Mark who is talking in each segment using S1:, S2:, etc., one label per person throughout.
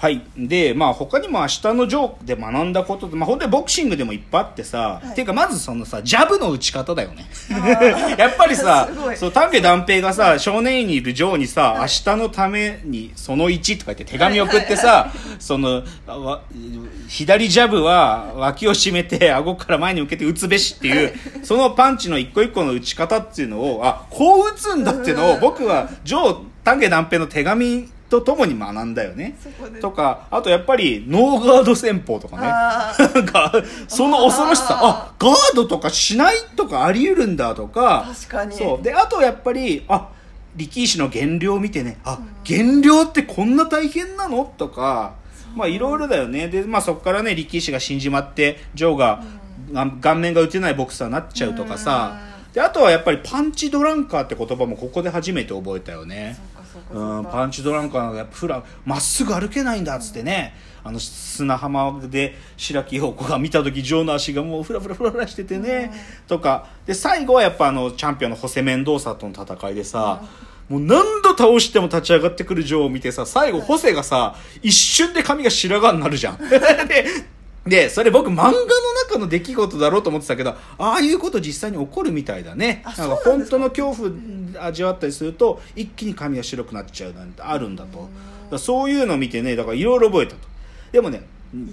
S1: はい。で、まあ他にも明日のジョークで学んだことまあ本当にボクシングでもいっぱいあってさ、
S2: はい。
S1: っていうかまずそのさ、ジャブの打ち方だよね。やっぱりさ そう、丹下断平がさ、少年院にいるジョーにさ、明日のためにその1とか言って手紙送ってさ、その、わ左ジャブは脇を締めて顎から前に向けて打つべしっていう、そのパンチの一個一個の打ち方っていうのを、あ、こう打つんだっていうのを僕はジョー、丹下断平の手紙とともに学んだよね。とか、あとやっぱりノーガード戦法とかね。
S2: あ
S1: なんか、その恐ろしさ、あ、ガードとかしないとかあり得るんだとか。
S2: 確かに
S1: そう。で、あとやっぱり、あ、力石の減量を見てね、あ、減量ってこんな大変なのとか、まあいろいろだよね。で、まあそこからね、力石が死んじまって、ジョーが、が顔面が打てないボクサーになっちゃうとかさ。で、あとはやっぱりパンチドランカーって言葉もここで初めて覚えたよね。
S2: そう
S1: ん、パンチドランカーがやっぱフラまっすぐ歩けないんだっつってね、あの砂浜で白木陽子が見た時ジョーの足がもうフラフラフラフラしててね、とか。で最後はやっぱあのチャンピオンのホセ・メンドーサとの戦いでさ、もう何度倒しても立ち上がってくるジョーを見てさ最後ホセがさ一瞬で髪が白髪になるじゃん。で でそれ僕漫画の中の出来事だろうと思ってたけどああいうこと実際に起こるみたいだね。
S2: あ
S1: なんか本当の恐怖味わったりすると一気に髪が白くなっちゃうなんてあるんだと。だそういうのを見てねだからいろいろ覚えたと。でもね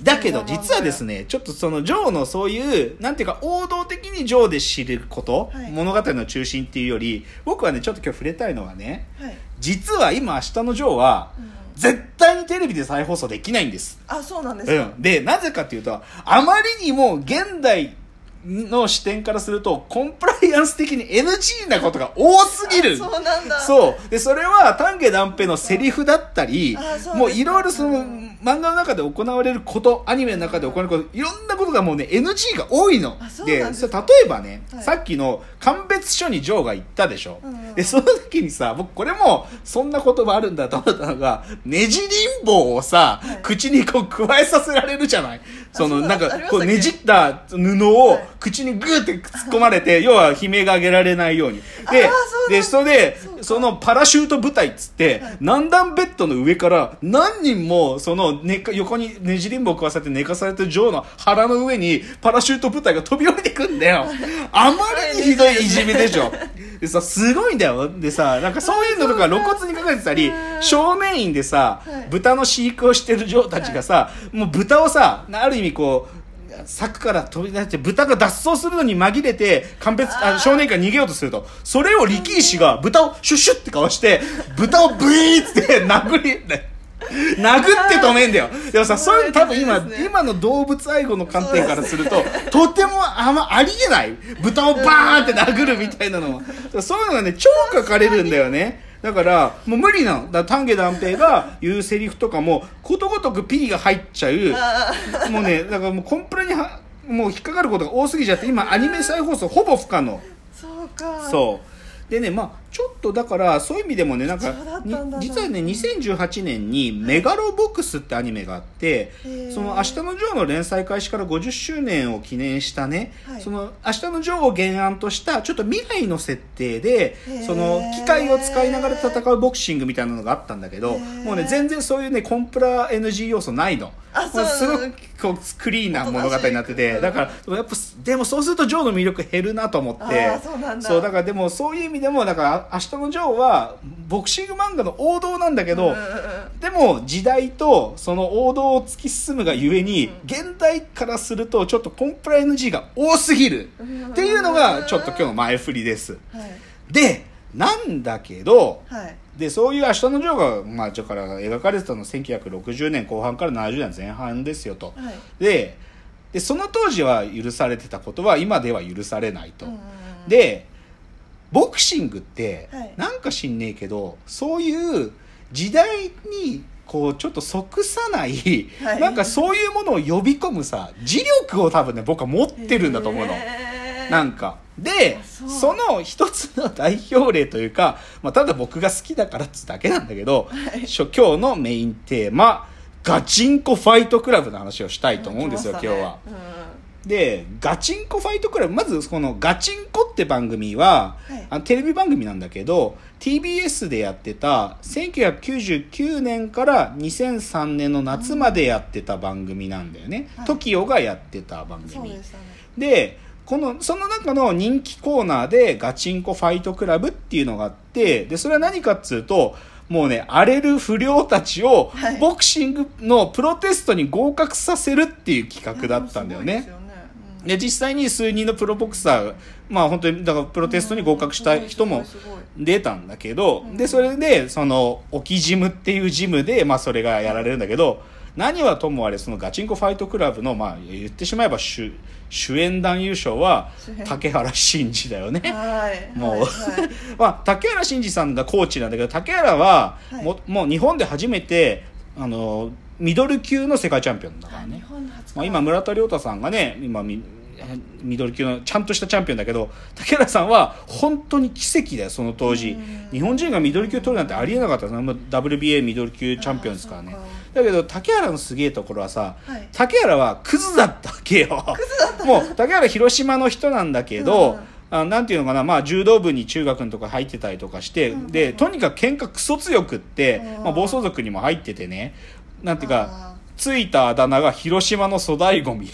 S1: だけど実はですねちょっとそのジョーのそういうなんていうか王道的にジョーで知ること、
S2: はい。
S1: 物語の中心っていうより僕はねちょっと今日触れたいのはね
S2: はい。
S1: 実は今明日のジョーは絶対にテレビで再放送できないんです。
S2: あそうなんですか、
S1: うん、でなぜかっていうとあまりにも現代の視点からするとコンプライアンス的に NG なことが多すぎる。
S2: あそうなんだ。
S1: そう。でそれは丹下断平のセリフだったり
S2: う
S1: もういろいろその
S2: うん。
S1: 漫画の中で行われることアニメの中で行われることいろんなことがもうね NG が多いの。
S2: で
S1: 例えばね、
S2: はい。
S1: さっきの鑑別書にジョーが言ったでしょ、
S2: うんうん。
S1: でその時にさ僕これもそんな言葉あるんだと思ったのがねじりん棒をさ、
S2: はい。
S1: 口にこう加えさせられるじゃない。そのなんかこうねじった布を
S2: はい
S1: 口にグーって突っ込まれて、要は悲鳴が上げられないように。でで、それで
S2: そ
S1: のパラシュート部隊っつって、
S2: はい
S1: 何段ベッドの上から何人も、その寝か、横にねじりんぼを食わされて寝かされてる女王の腹の上にパラシュート部隊が飛び降りてくんだよ。あまりにひどいいじめでしょ。でさ、すごいんだよ。でさ、なんかそういうのとか露骨に書かれてたり、少年院でさ
S2: はい、
S1: 豚の飼育をしてる女王たちがさ、もう豚をさ、ある意味こう、柵から飛び出して豚が脱走するのに紛れて鑑別あ少年から逃げようとするとそれを力石が豚をシュッシュッってかわして豚をブイーッって殴り殴って止めんだよ。でもさそういうの多分今、
S2: ね。
S1: 今の動物愛護の観点からするととてもあんまありえない豚をバーンって殴るみたいなのはそういうのがね超書かれるんだよねだからもう無理なのだ丹下断平が言うセリフとかもことごとくピリが入っちゃう
S2: あ
S1: もうね、だからもうコンプラにはもう引っかかることが多すぎちゃって、今アニメ再放送ほぼ不可能。
S2: そうか
S1: そう。でね、まあちょっとだから、そういう意味でもね、なんか実はね、2018年にメガロボックスってアニメがあってその明日のジョーの連載開始から50周年を記念したね、
S2: はい。
S1: その明日のジョーを原案とした、ちょっと未来の設定でその機械を使いながら戦うボクシングみたいなのがあったんだけど、もうね、全然そういうね、コンプラ NG 要素ないの。
S2: あ
S1: もうすごくこうクリーンな物語になってて、だから、やっぱ、でもそうするとジョーの魅力減るなと思って、
S2: あーそうなんだ。
S1: そう、だからでもそういう意味でも、だから、明日のジョーは、ボクシング漫画の王道なんだけど、でも時代とその王道を突き進むがゆえに、現代からするとちょっとコンプラ NG が多すぎる。っていうのがちょっと今日の前振りです。
S2: はい。
S1: で、なんだけど、
S2: はい。
S1: でそういう明日のジョーが、まあ、だから描かれてたの1960年後半から70年前半ですよと。
S2: はい。
S1: ででその当時は許されてたことは今では許されないと。でボクシングって、
S2: はい。
S1: なんか知んねえけどそういう時代にこうちょっと即さない、
S2: はい。
S1: なんかそういうものを呼び込むさ磁力を多分ね僕は持ってるんだと思うの。なんか。で
S2: あそ
S1: の一つの代表例というか、まあ、ただ僕が好きだからっつうだけなんだけど、
S2: はい。
S1: 今日のメインテーマガチンコファイトクラブの話をしたいと思うんですよ、今日は。でガチンコファイトクラブまずこの「ガチンコ」って番組は、
S2: はい。
S1: あのテレビ番組なんだけど TBS でやってた1999年から2003年の夏までやってた番組なんだよね、
S2: はい。
S1: TOKIO がやってた番組。
S2: で
S1: このその中の人気コーナーでガチンコファイトクラブっていうのがあってでそれは何かっつうともうね荒れる不良たちを
S2: はい。
S1: ボクシングのプロテストに合格させるっていう企画だったんだよね。
S2: いやでもすごいで
S1: 実際に数人のプロボクサーまあ本当にだからプロテストに合格した人も出たんだけど、
S2: うん。
S1: でそれでその沖ジムっていうジムで、まあ、それがやられるんだけど何はともあれそのガチンコファイトクラブの、まあ、言ってしまえば主主演男優賞は竹原慎二だよね。
S2: はい
S1: もう
S2: はい。はい
S1: まあ、竹原慎二さんがコーチなんだけど竹原は
S2: はい。
S1: も,、もう日本で初めてあのミドル級の世界チャンピオンだからね。まあ、今村田亮太さんがね今ミミドル級のちゃんとしたチャンピオンだけど竹原さんは本当に奇跡だよその当時。
S2: うん。
S1: 日本人がミドル級取るなんてありえなかった。もう WBA ミドル級チャンピオンですからね。だけど竹原のすげえところはさ、
S2: はい。
S1: 竹原はクズだったわけよ。もう竹原広島の人なんだけど、
S2: うん。
S1: あなんていうのかな、まあ、柔道部に中学のとか入ってたりとかして、
S2: うん
S1: でとにかく喧嘩クソ強くって、
S2: うん。
S1: まあ、暴走族にも入っててね。なんていうか
S2: あ
S1: ついたあだ名が広島の粗大ゴミ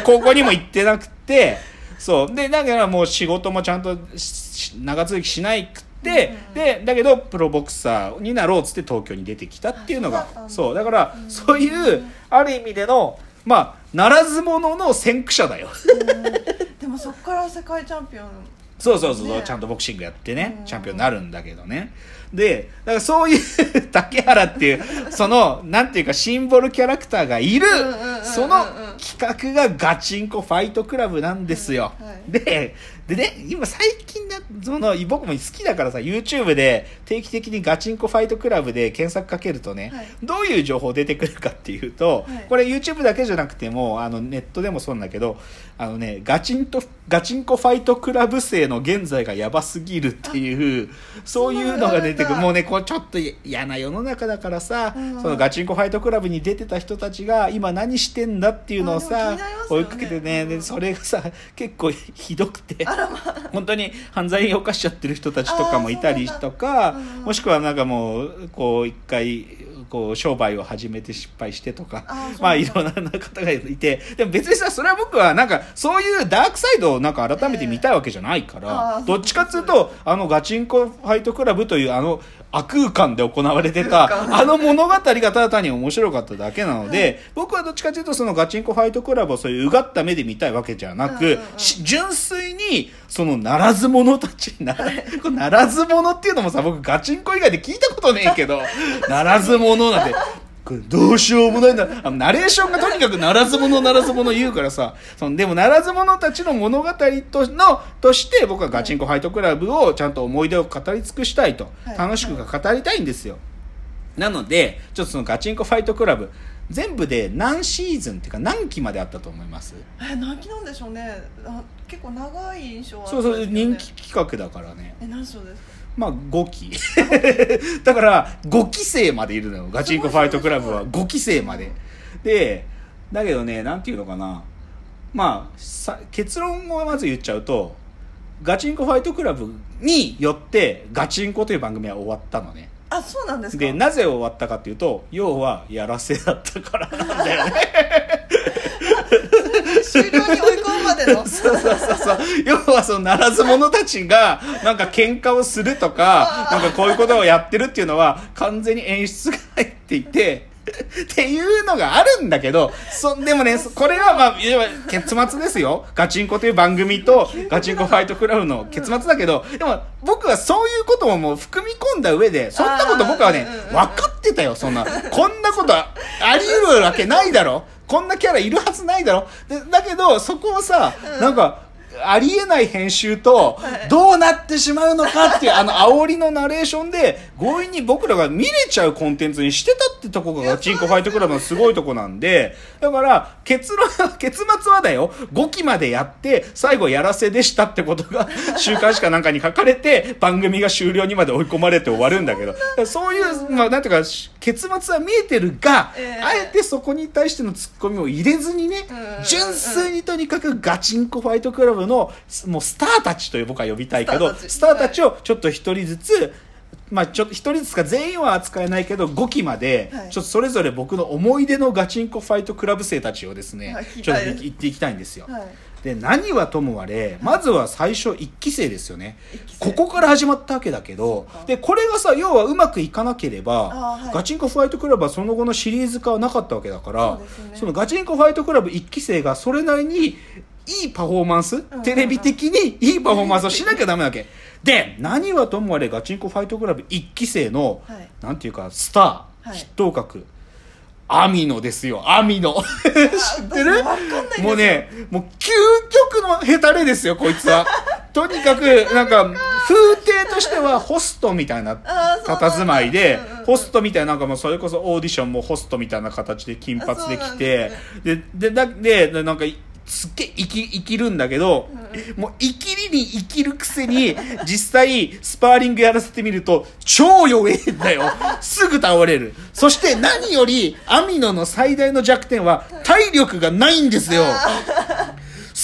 S1: から高校にも行ってなくてそう。でだからもう仕事もちゃんとし長続きしないくって、
S2: うん
S1: でだけどプロボクサーになろうっつって東京に出てきたっていうのが
S2: あそう。だ
S1: から、
S2: うん。
S1: そういうある意味でのまあならず者の先駆者だよ。
S2: うん。でもそっから世界チャンピオン。
S1: そうそうそう、
S2: ね。
S1: ちゃんとボクシングやってね、
S2: うん。
S1: チャンピオンになるんだけどね。で、だからそういう竹原っていう、その、なんていうかシンボルキャラクターがいるその企画がガチンコファイトクラブなんですよ。
S2: うんはい
S1: で、でね、今最近だ、その、僕も好きだからさ、YouTube で定期的にガチンコファイトクラブで検索かけるとね、
S2: はい。
S1: どういう情報出てくるかっていうと、
S2: はい。
S1: これ YouTube だけじゃなくても、あの、ネットでもそうなんだけど、あのね、ガチンと、ガチンコファイトクラブ生の現在がやばすぎるっていう、そういうのが出てくる。もうね、こうちょっと嫌な世の中だからさ、
S2: うん
S1: そのガチンコファイトクラブに出てた人たちが今何してんだっていうのを
S2: あ
S1: さ、
S2: ね。
S1: 追いかけてね、で、それがさ、結構ひどくて、本当に犯罪を犯しちゃってる人たちとかもいたりとか、もしくはなんかもうこう一回こう商売を始めて失敗してとかまあいろんな方がいてでも別にさそれは僕はなんかそういうダークサイドをなんか改めて見たいわけじゃないから、どっちかっていうとあのガチンコファイトクラブというあの悪空間で行われてたあの物語がただ単に面白かっただけなので、僕はどっちかというとそのガチンコファイトクラブをそういううがった目で見たいわけじゃなく、純粋にそのならず者たちな これならず者っていうのもさ僕ガチンコ以外で聞いたことねえけど ならず者なんてこれどうしようもないんだ。あのナレーションがとにかくならず者ならず者言うからさ。そのでもならず者たちの物語とのとして僕はガチンコファイトクラブをちゃんと思い出を語り尽くしたいと、
S2: はい。
S1: 楽しく語りたいんですよ。なのでちょっとそのガチンコファイトクラブ全部で何シーズンっていうか何期まであったと思います？
S2: え何期なんでしょうね。あ結構長い印象はあ
S1: そうそう人気企画だからね。
S2: え何章ですか？
S1: まあ5期。だから5期生までいるのよ。ガチンコファイトクラブは。
S2: す
S1: 5期生まで。でだけどねなんていうのかな。まあさ結論をまず言っちゃうとガチンコファイトクラブによってガチンコという番組は終わったのね。
S2: あそうなんですか？
S1: でなぜ終わったかっていうと要はやらせだったからなんだよね。
S2: 終了に追い
S1: そうそうそうそう。要はそのならず者たちがなんか喧嘩をするとかなんかこういうことをやってるっていうのは完全に演出が入っていて っていうのがあるんだけどそでもねそこれはまあいわば結末ですよ。ガチンコという番組とガチンコファイトクラブの結末だけどでも僕はそういうことももう含み込んだ上でそんなこと僕はね分かってたよそんな。こんなことあり得るわけないだろこんなキャラいるはずないだろ。でだけどそこをさ、なんかありえない編集と
S2: はい。
S1: どうなってしまうのかっていうあの煽りのナレーションで強引に僕らが見れちゃうコンテンツにしてたってとこがガチンコファイトクラブのすごいとこなんでだから結論結末はだよ。5期までやって最後やらせでしたってことが 週刊誌かなんかに書かれて番組が終了にまで追い込まれて終わるんだけど。そういう、まあ、なんていうか結結末は見えてるが、
S2: ええ。
S1: あえてそこに対してのツッコミを入れずにね、
S2: うん。
S1: 純粋にとにかくガチンコファイトクラブのもうスターたちと僕は呼びたいけど
S2: スターたち。
S1: をちょっと一人ずつ、まあちょっと一人ずつか全員は扱えないけど5期まで
S2: はい。
S1: ちょっとそれぞれ僕の思い出のガチンコファイトクラブ生たちをですね、ちょったと
S2: いです
S1: 言っていきたいんですよ。
S2: はい。
S1: で何はともあれまずは最初1期生ですよね。ここから始まったわけだけどでこれがさ要はうまくいかなければ、
S2: はい。
S1: ガチンコファイトクラブはその後のシリーズ化はなかったわけだから
S2: そね。
S1: そのガチンコファイトクラブ1期生がそれなりにいいパフォーマンス、テレビ的にいいパフォーマンスをしなきゃダメなわけ。で何はともあれガチンコファイトクラブ1期生の、
S2: はい。
S1: なんていうかスター、
S2: はい。
S1: 筆頭格。アミノですよ。アミノ。知ってる？もうねもう究極のヘタレですよこいつは。とにかくなんか風景としてはホストみたいな佇まいでホストみたいななんかもうそれこそオーディションもホストみたいな形で金髪で来て
S2: あ
S1: でででなんかすっげえ生き生きるんだけど、もう生きりに生きるくせに 実際スパーリングやらせてみると超弱えんだよ。すぐ倒れる。そして何よりアミノの最大の弱点は体力がないんですよ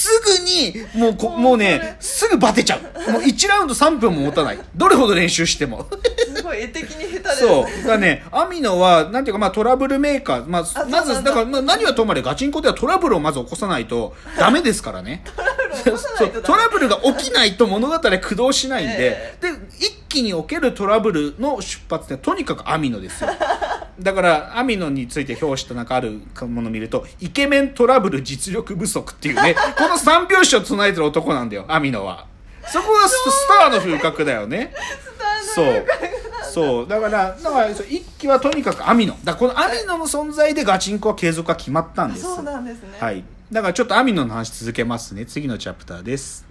S1: すぐにもうこもうねすぐバテちゃう。もう1ラウンド3分も持たない。どれほど練習しても。
S2: すごい絵的に下手です
S1: そう。だからね、アミノは、なんていうか、まあトラブルメーカー、まあ、まず、
S2: だ
S1: だから、まあ、何はともあれガチンコではトラブルをまず起こさないとダメですからね。
S2: 起こさないとダメ
S1: そう。トラブルが起きないと物語は駆動しないんで、
S2: え
S1: で、一気におけるトラブルの出発点、とにかくアミノですよ。だから、アミノについて表紙となんかあるものを見ると、イケメントラブル実力不足っていうね、この三拍子を唱えてる男なんだよ、アミノは。そこがススターの風格だよね。そう。そう。だから、だから、一期はとにかくアミノ。だこのアミノの存在でガチンコは継続が決まったんです。
S2: そうなんですね
S1: はい。だからちょっとアミノの話続けますね。次のチャプターです。